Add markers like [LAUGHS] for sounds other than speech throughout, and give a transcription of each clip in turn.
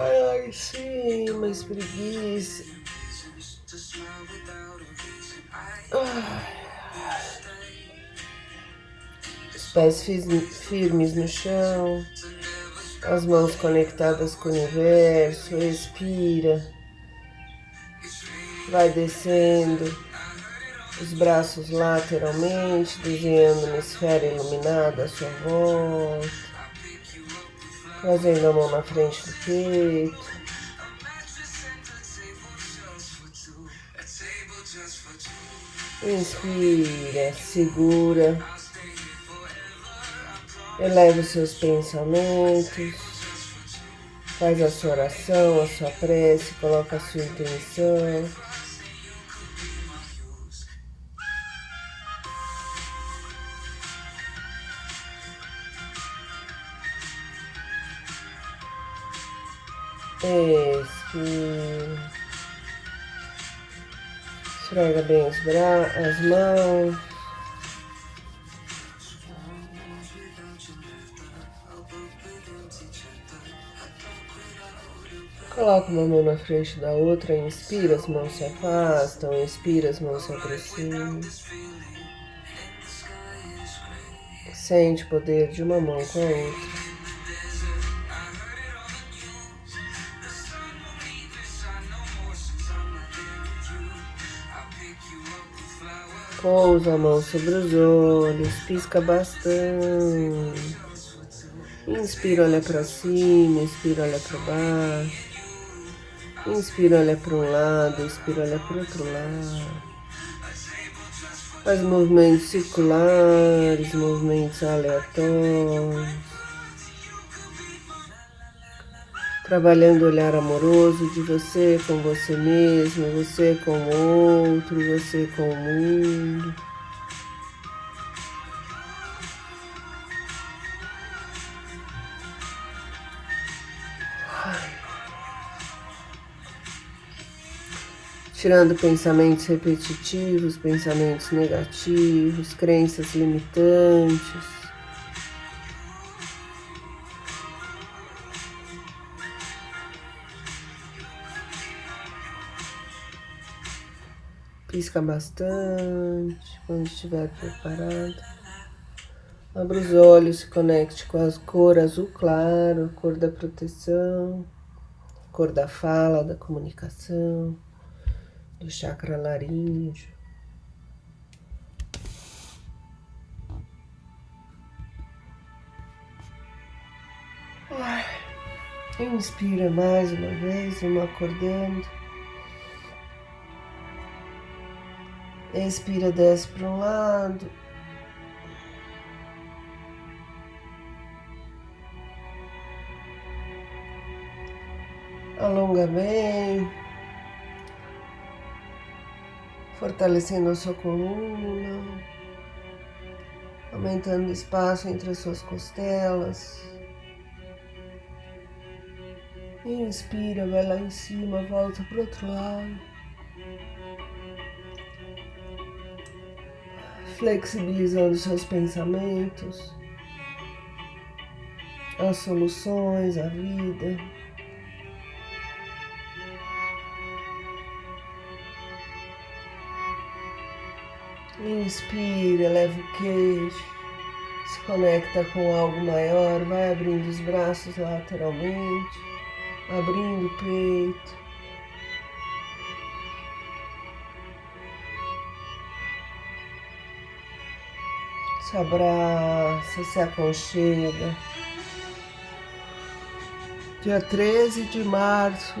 Vai lá em cima, espreguiça. Os pés firmes no chão, as mãos conectadas com o universo, respira. Vai descendo os braços lateralmente, desenhando uma esfera iluminada à sua volta. Trazendo a mão na frente do peito. Inspira, segura. Eleva os seus pensamentos. Faz a sua oração, a sua prece, coloca a sua intenção. Expira. Esfrega bem os bra as mãos. Coloca uma mão na frente da outra, inspira, as mãos se afastam, expira, as mãos se aproximam. Sente o poder de uma mão com a outra. Pousa a mão sobre os olhos, pisca bastante. Inspira, olha para cima, inspira, olha para baixo. Inspira, olha para um lado, inspira, olha para outro lado. Faz movimentos circulares, movimentos aleatórios. Trabalhando o olhar amoroso de você com você mesmo, você com o outro, você com o mundo. Tirando pensamentos repetitivos, pensamentos negativos, crenças limitantes. Pisca bastante quando estiver preparado. Abra os olhos, se conecte com a cor azul claro, a cor da proteção, a cor da fala, da comunicação, do chakra laríngeo. Inspira mais uma vez, vamos acordando. Expira, desce para um lado. Alonga bem. Fortalecendo a sua coluna. Aumentando o espaço entre as suas costelas. Inspira, vai lá em cima, volta para o outro lado. Flexibilizando seus pensamentos, as soluções, a vida. Inspira, leva o queixo, se conecta com algo maior, vai abrindo os braços lateralmente, abrindo o peito. se abraça, se aconchega. Dia 13 de março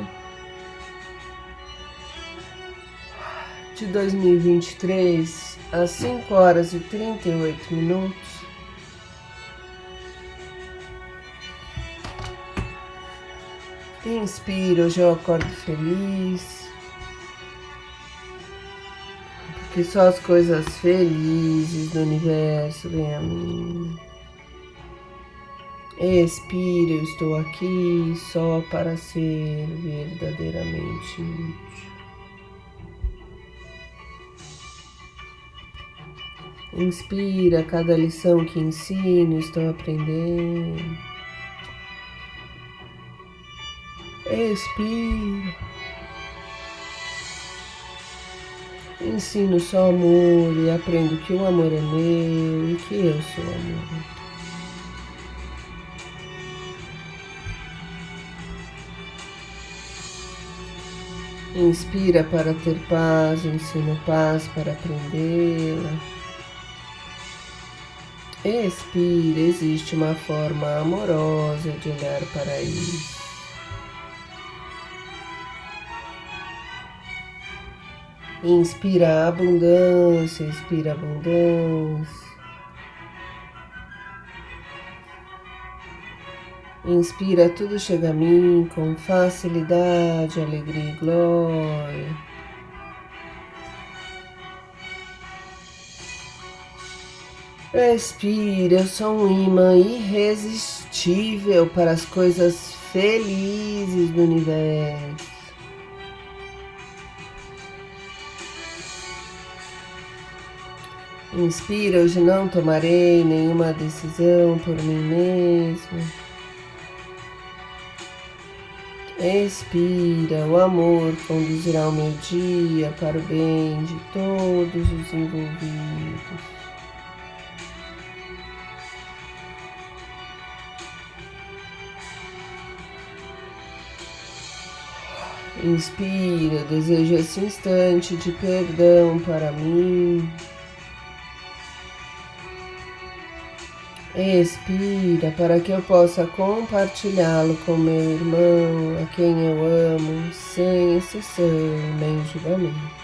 de 2023, às 5 horas e 38 minutos, inspira, hoje eu acordo feliz. Porque só as coisas felizes do universo vêm a mim. Expiro, eu estou aqui só para ser verdadeiramente útil. Inspira cada lição que ensino, estou aprendendo. Expira. Ensino só amor e aprendo que o amor é meu e que eu sou amor. Inspira para ter paz, ensino paz para aprendê-la. Expira, existe uma forma amorosa de olhar para isso. Inspira abundância, expira abundância. Inspira, tudo chega a mim com facilidade, alegria e glória. Expira, eu sou um imã irresistível para as coisas felizes do universo. Inspira, hoje não tomarei nenhuma decisão por mim mesmo. Expira, o amor conduzirá o meu dia para o bem de todos os envolvidos. Inspira, desejo esse instante de perdão para mim. Expira para que eu possa compartilhá-lo com meu irmão, a quem eu amo, sem exceção nem julgamento.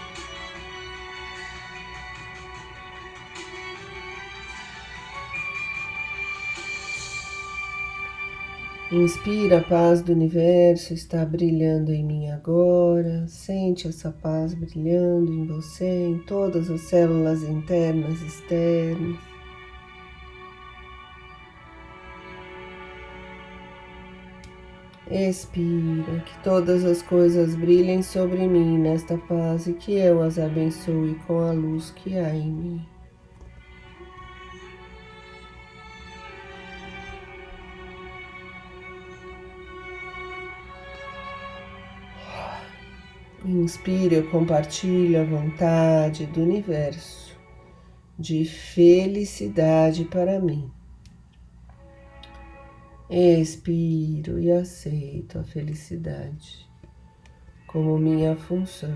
Inspira a paz do universo, está brilhando em mim agora. Sente essa paz brilhando em você, em todas as células internas e externas. Expira, que todas as coisas brilhem sobre mim nesta paz e que eu as abençoe com a luz que há em mim. Inspire, eu compartilho a vontade do universo de felicidade para mim. Expiro e aceito a felicidade como minha função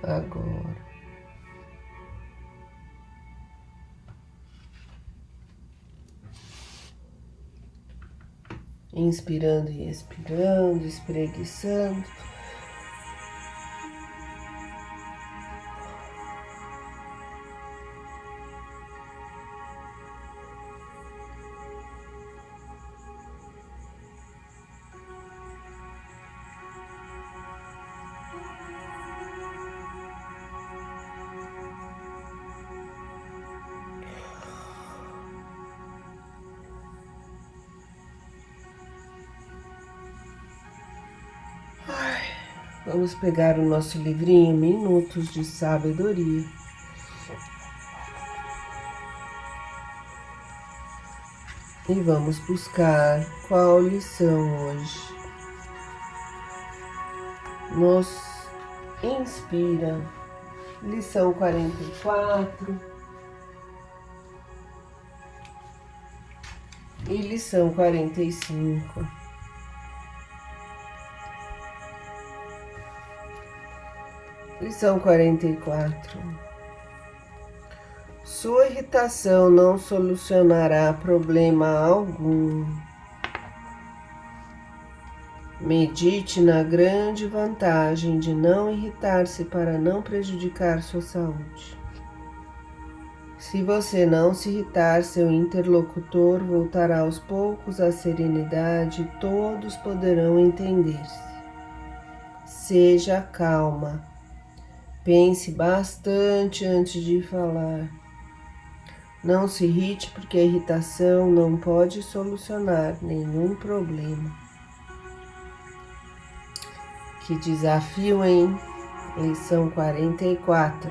agora. Inspirando e expirando, espreguiçando. Vamos pegar o nosso livrinho Minutos de Sabedoria. E vamos buscar qual lição hoje nos inspira. Lição 44 e lição 45. Lição 44. Sua irritação não solucionará problema algum. Medite na grande vantagem de não irritar-se para não prejudicar sua saúde. Se você não se irritar, seu interlocutor voltará aos poucos à serenidade e todos poderão entender-se. Seja calma. Pense bastante antes de falar. Não se irrite, porque a irritação não pode solucionar nenhum problema. Que desafio, hein? Lição 44.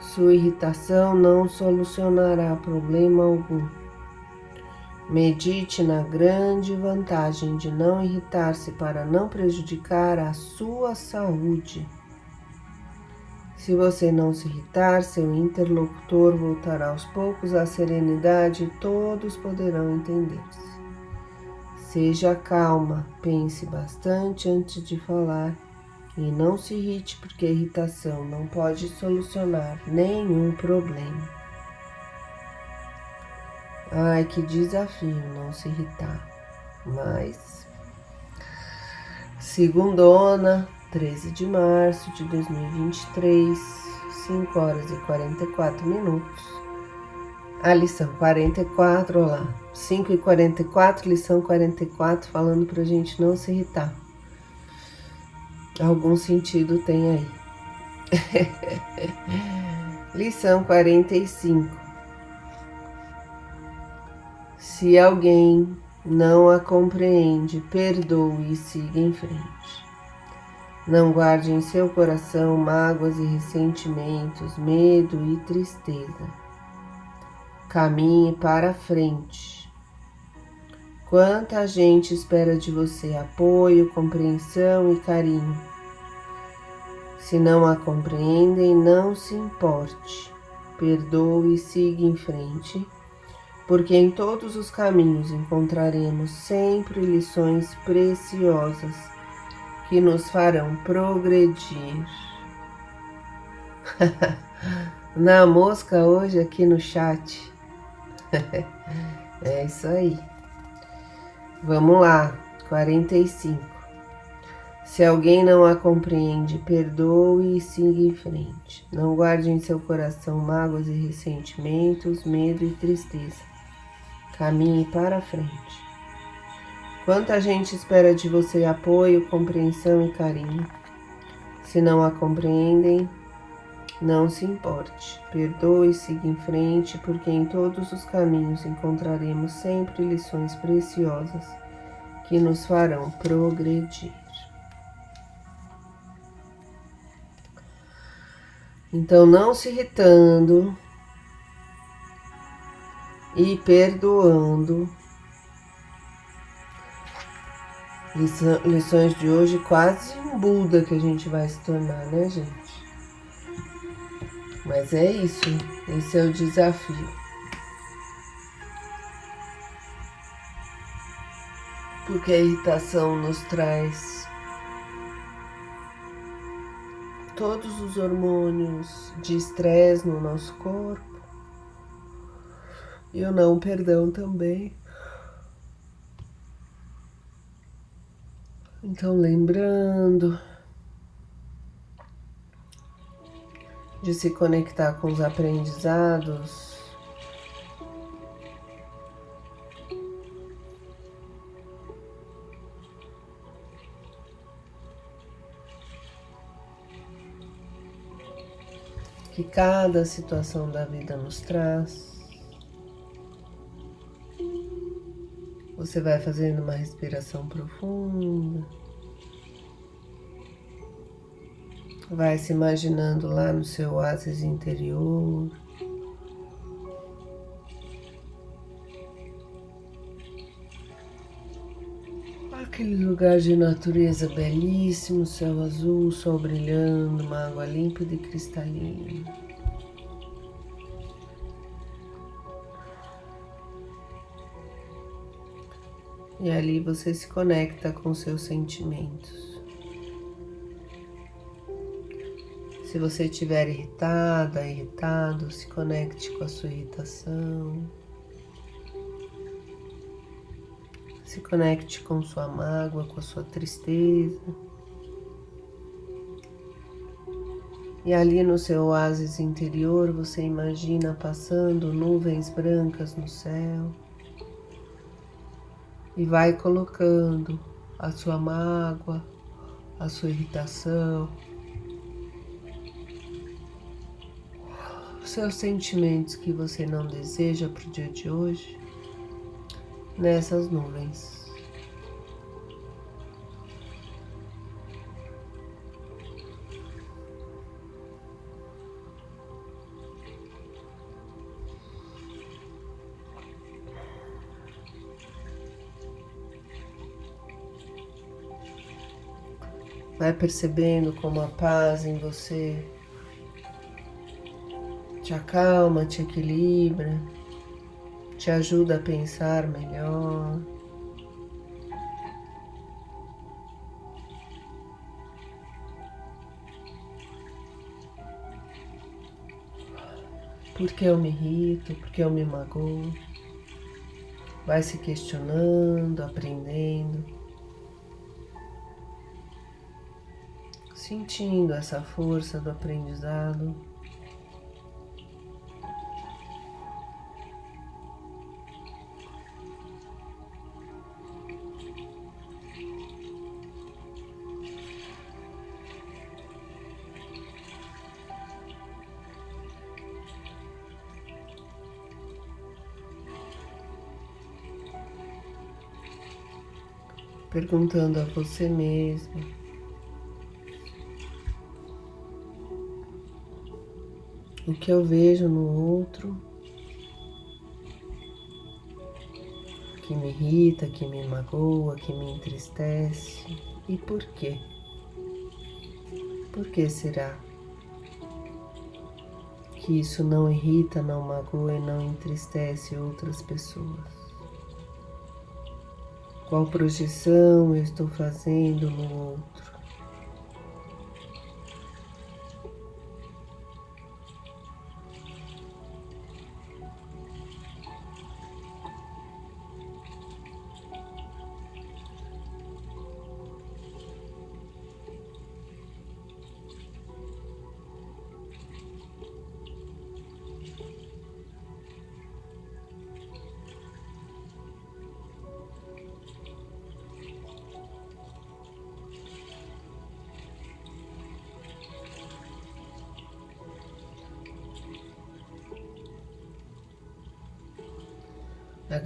Sua irritação não solucionará problema algum. Medite na grande vantagem de não irritar-se para não prejudicar a sua saúde. Se você não se irritar, seu interlocutor voltará aos poucos à serenidade e todos poderão entender-se. Seja calma, pense bastante antes de falar e não se irrite, porque a irritação não pode solucionar nenhum problema. Ai, que desafio não se irritar. Mas, segundona, 13 de março de 2023, 5 horas e 44 minutos. A lição 44, olha lá, 5 e 44, lição 44, falando pra gente não se irritar algum sentido tem aí. [LAUGHS] Lição 45. Se alguém não a compreende, perdoe e siga em frente. Não guarde em seu coração mágoas e ressentimentos, medo e tristeza. Caminhe para a frente. Quanta gente espera de você apoio, compreensão e carinho se não a compreendem, não se importe, perdoe e siga em frente, porque em todos os caminhos encontraremos sempre lições preciosas que nos farão progredir. [LAUGHS] Na mosca hoje aqui no chat. [LAUGHS] é isso aí. Vamos lá, 45. Se alguém não a compreende, perdoe e siga em frente. Não guarde em seu coração mágoas e ressentimentos, medo e tristeza. Caminhe para frente. Quanta gente espera de você apoio, compreensão e carinho. Se não a compreendem, não se importe. Perdoe e siga em frente, porque em todos os caminhos encontraremos sempre lições preciosas que nos farão progredir. Então, não se irritando e perdoando. Lições de hoje, quase um Buda que a gente vai se tornar, né, gente? Mas é isso, esse é o desafio. Porque a irritação nos traz todos os hormônios de estresse no nosso corpo. E o não perdão também. Então, lembrando de se conectar com os aprendizados que cada situação da vida nos traz. Você vai fazendo uma respiração profunda. Vai se imaginando lá no seu oásis interior. Aquele lugar de natureza belíssimo, céu azul, sol brilhando, uma água límpida e cristalina. E ali você se conecta com seus sentimentos. Se você estiver irritada, irritado, se conecte com a sua irritação. Se conecte com sua mágoa, com a sua tristeza. E ali no seu oásis interior você imagina passando nuvens brancas no céu e vai colocando a sua mágoa, a sua irritação, os seus sentimentos que você não deseja para o dia de hoje nessas nuvens. Vai percebendo como a paz em você te acalma, te equilibra, te ajuda a pensar melhor. Por que eu me irrito? Por que eu me magoo? Vai se questionando, aprendendo. Sentindo essa força do aprendizado. Perguntando a você mesmo o que eu vejo no outro que me irrita, que me magoa, que me entristece e por quê? Por que será que isso não irrita, não magoa e não entristece outras pessoas? Qual projeção eu estou fazendo no outro?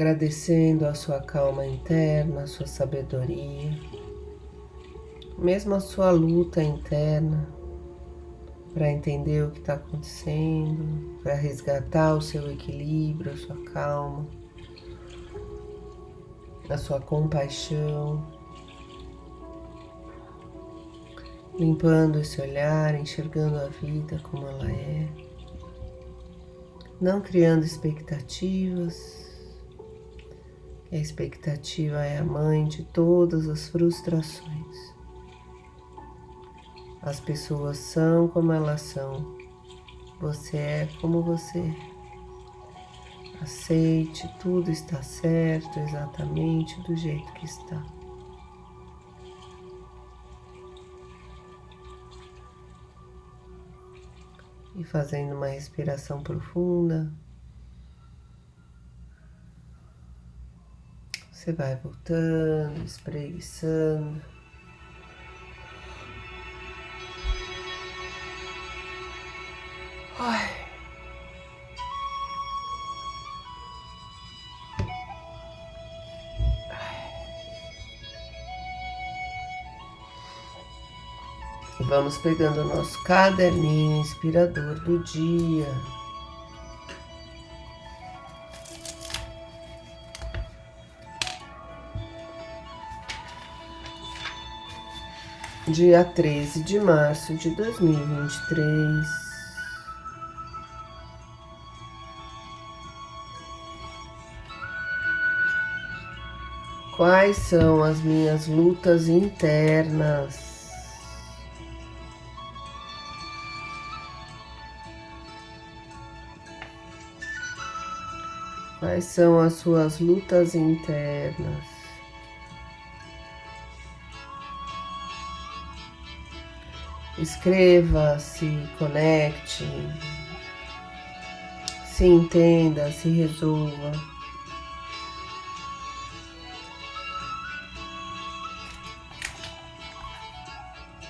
Agradecendo a sua calma interna, a sua sabedoria, mesmo a sua luta interna para entender o que está acontecendo, para resgatar o seu equilíbrio, a sua calma, a sua compaixão. Limpando esse olhar, enxergando a vida como ela é, não criando expectativas, a expectativa é a mãe de todas as frustrações. As pessoas são como elas são. Você é como você é. Aceite, tudo está certo exatamente do jeito que está. E fazendo uma respiração profunda. Você vai voltando, espreguiçando. Ai. Vamos pegando o nosso caderninho inspirador do dia. Dia 13 de março de 2023. Quais são as minhas lutas internas? Quais são as suas lutas internas? Escreva, se conecte, se entenda, se resolva.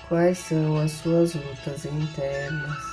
Quais são as suas lutas internas?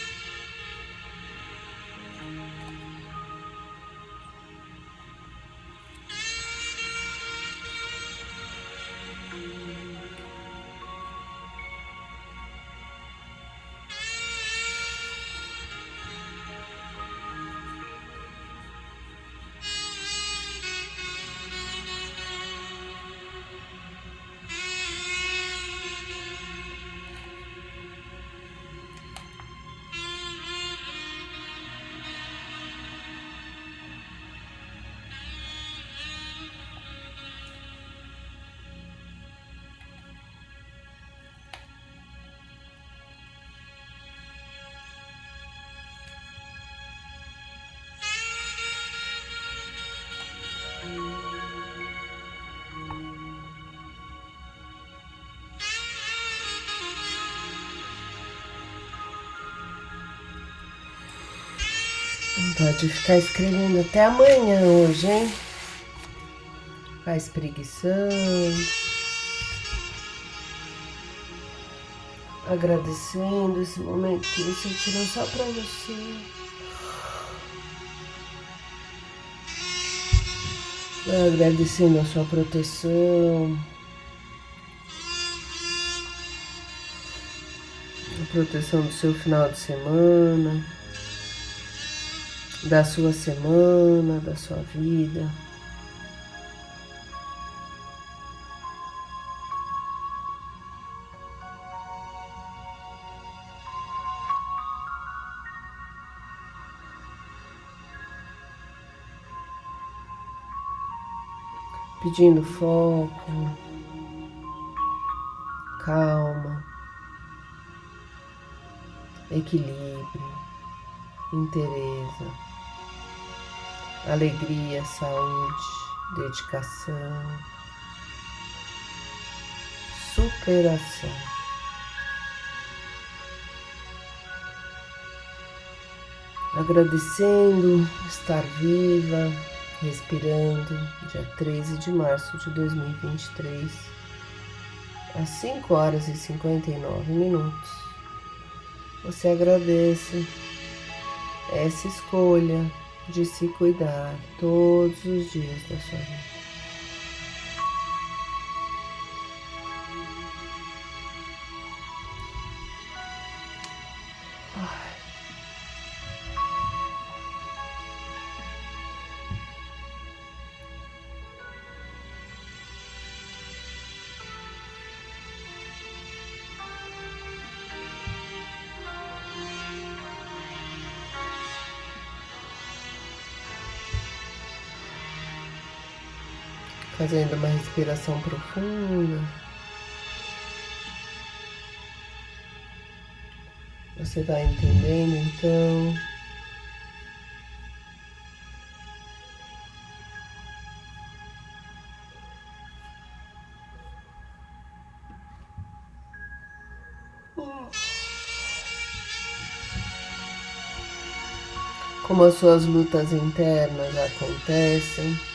Pode ficar escrevendo até amanhã hoje, hein? Ficar espreguiçando. Agradecendo esse momento que você tirou só pra você. Agradecendo a sua proteção. A proteção do seu final de semana da sua semana, da sua vida. Pedindo foco, calma, equilíbrio, interesse alegria, saúde, dedicação, superação. Agradecendo estar viva, respirando, dia 13 de março de 2023, às 5 horas e 59 minutos. Você agradece essa escolha de se cuidar todos os dias da sua vida. Fazendo uma respiração profunda. Você vai entendendo então. Como as suas lutas internas acontecem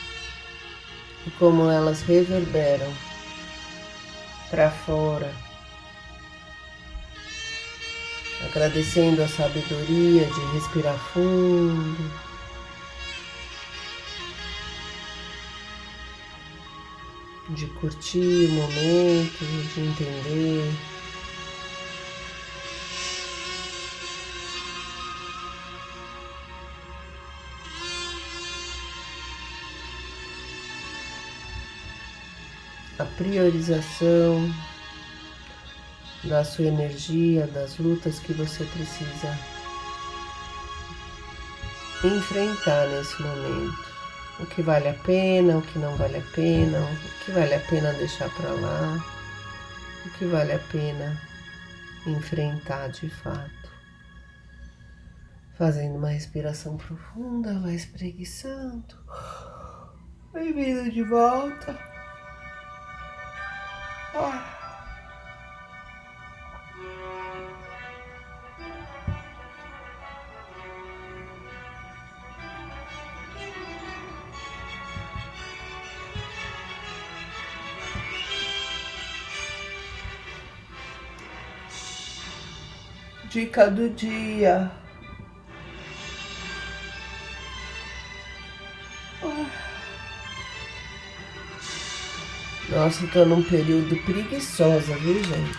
e como elas reverberam para fora, agradecendo a sabedoria de respirar fundo. De curtir o momento, de entender priorização da sua energia, das lutas que você precisa enfrentar nesse momento. O que vale a pena, o que não vale a pena, o que vale a pena deixar para lá, o que vale a pena enfrentar de fato. Fazendo uma respiração profunda, vai espreguiçando. Bem-vindo de volta. Dica do dia. Nossa, eu tô num período preguiçosa, viu, gente?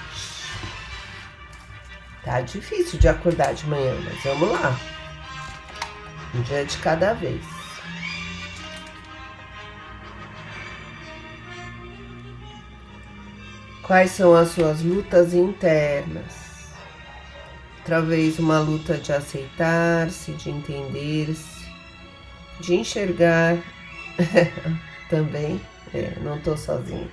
Tá difícil de acordar de manhã, mas vamos lá. Um dia de cada vez. Quais são as suas lutas internas? Talvez uma luta de aceitar-se, de entender-se, de enxergar [LAUGHS] também é, não estou sozinho.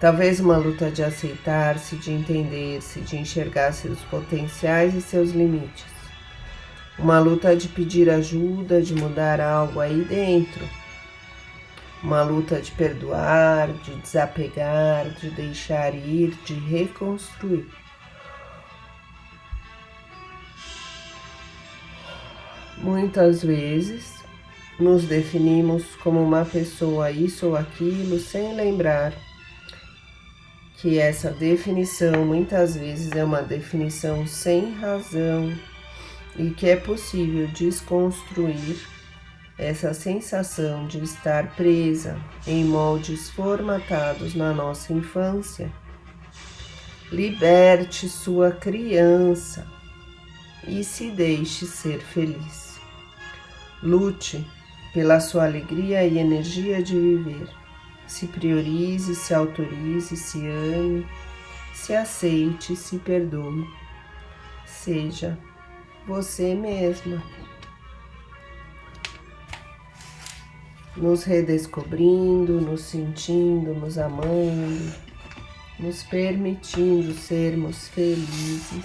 Talvez uma luta de aceitar-se, de entender-se, de enxergar seus potenciais e seus limites. Uma luta de pedir ajuda, de mudar algo aí dentro. Uma luta de perdoar, de desapegar, de deixar ir, de reconstruir. Muitas vezes nos definimos como uma pessoa isso ou aquilo sem lembrar que essa definição muitas vezes é uma definição sem razão e que é possível desconstruir essa sensação de estar presa em moldes formatados na nossa infância. Liberte sua criança e se deixe ser feliz. Lute pela sua alegria e energia de viver. Se priorize, se autorize, se ame, se aceite, se perdoe. Seja você mesma. Nos redescobrindo, nos sentindo, nos amando, nos permitindo sermos felizes.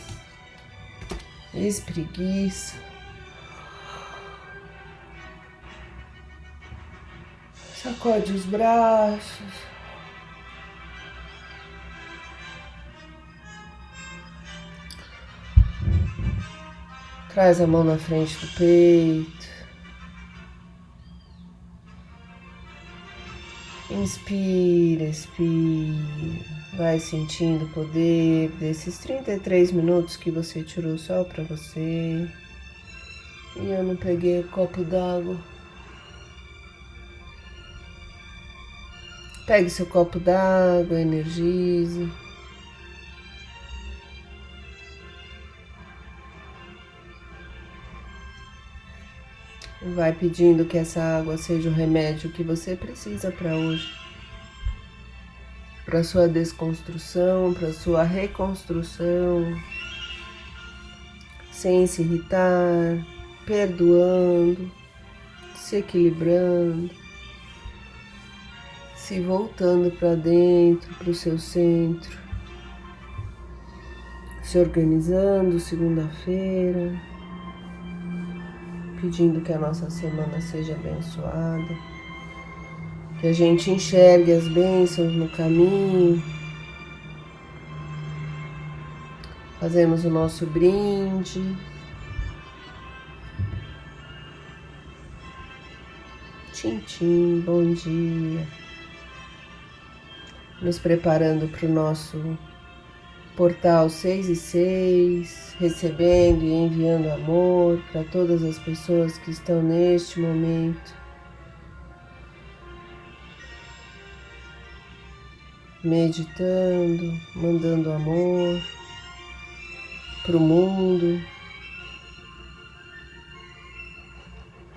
Espreguiça. Sacode os braços. Traz a mão na frente do peito. Inspira, expira. Vai sentindo o poder desses 33 minutos que você tirou só para você. E eu não peguei o copo d'água. Pegue seu copo d'água, energize. Vai pedindo que essa água seja o remédio que você precisa para hoje. Para sua desconstrução, para sua reconstrução. Sem se irritar, perdoando, se equilibrando, se voltando para dentro, para o seu centro, se organizando segunda-feira pedindo que a nossa semana seja abençoada, que a gente enxergue as bênçãos no caminho. Fazemos o nosso brinde. Tchim, bom dia. Nos preparando para o nosso portal 6 e 6, recebendo e enviando amor para todas as pessoas que estão neste momento. Meditando, mandando amor para o mundo.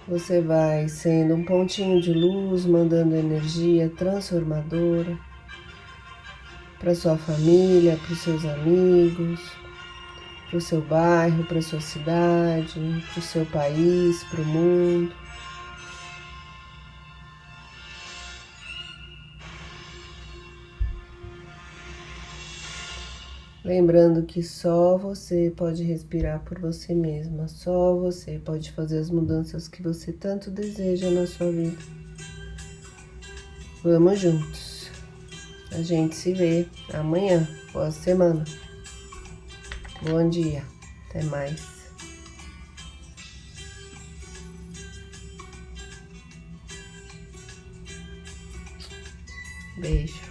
Você vai sendo um pontinho de luz, mandando energia transformadora para sua família, para os seus amigos, para o seu bairro, para a sua cidade, para o seu país, para o mundo. Lembrando que só você pode respirar por você mesma, só você pode fazer as mudanças que você tanto deseja na sua vida. Vamos juntos. A gente se vê amanhã. Boa semana. Bom dia. Até mais. Beijo.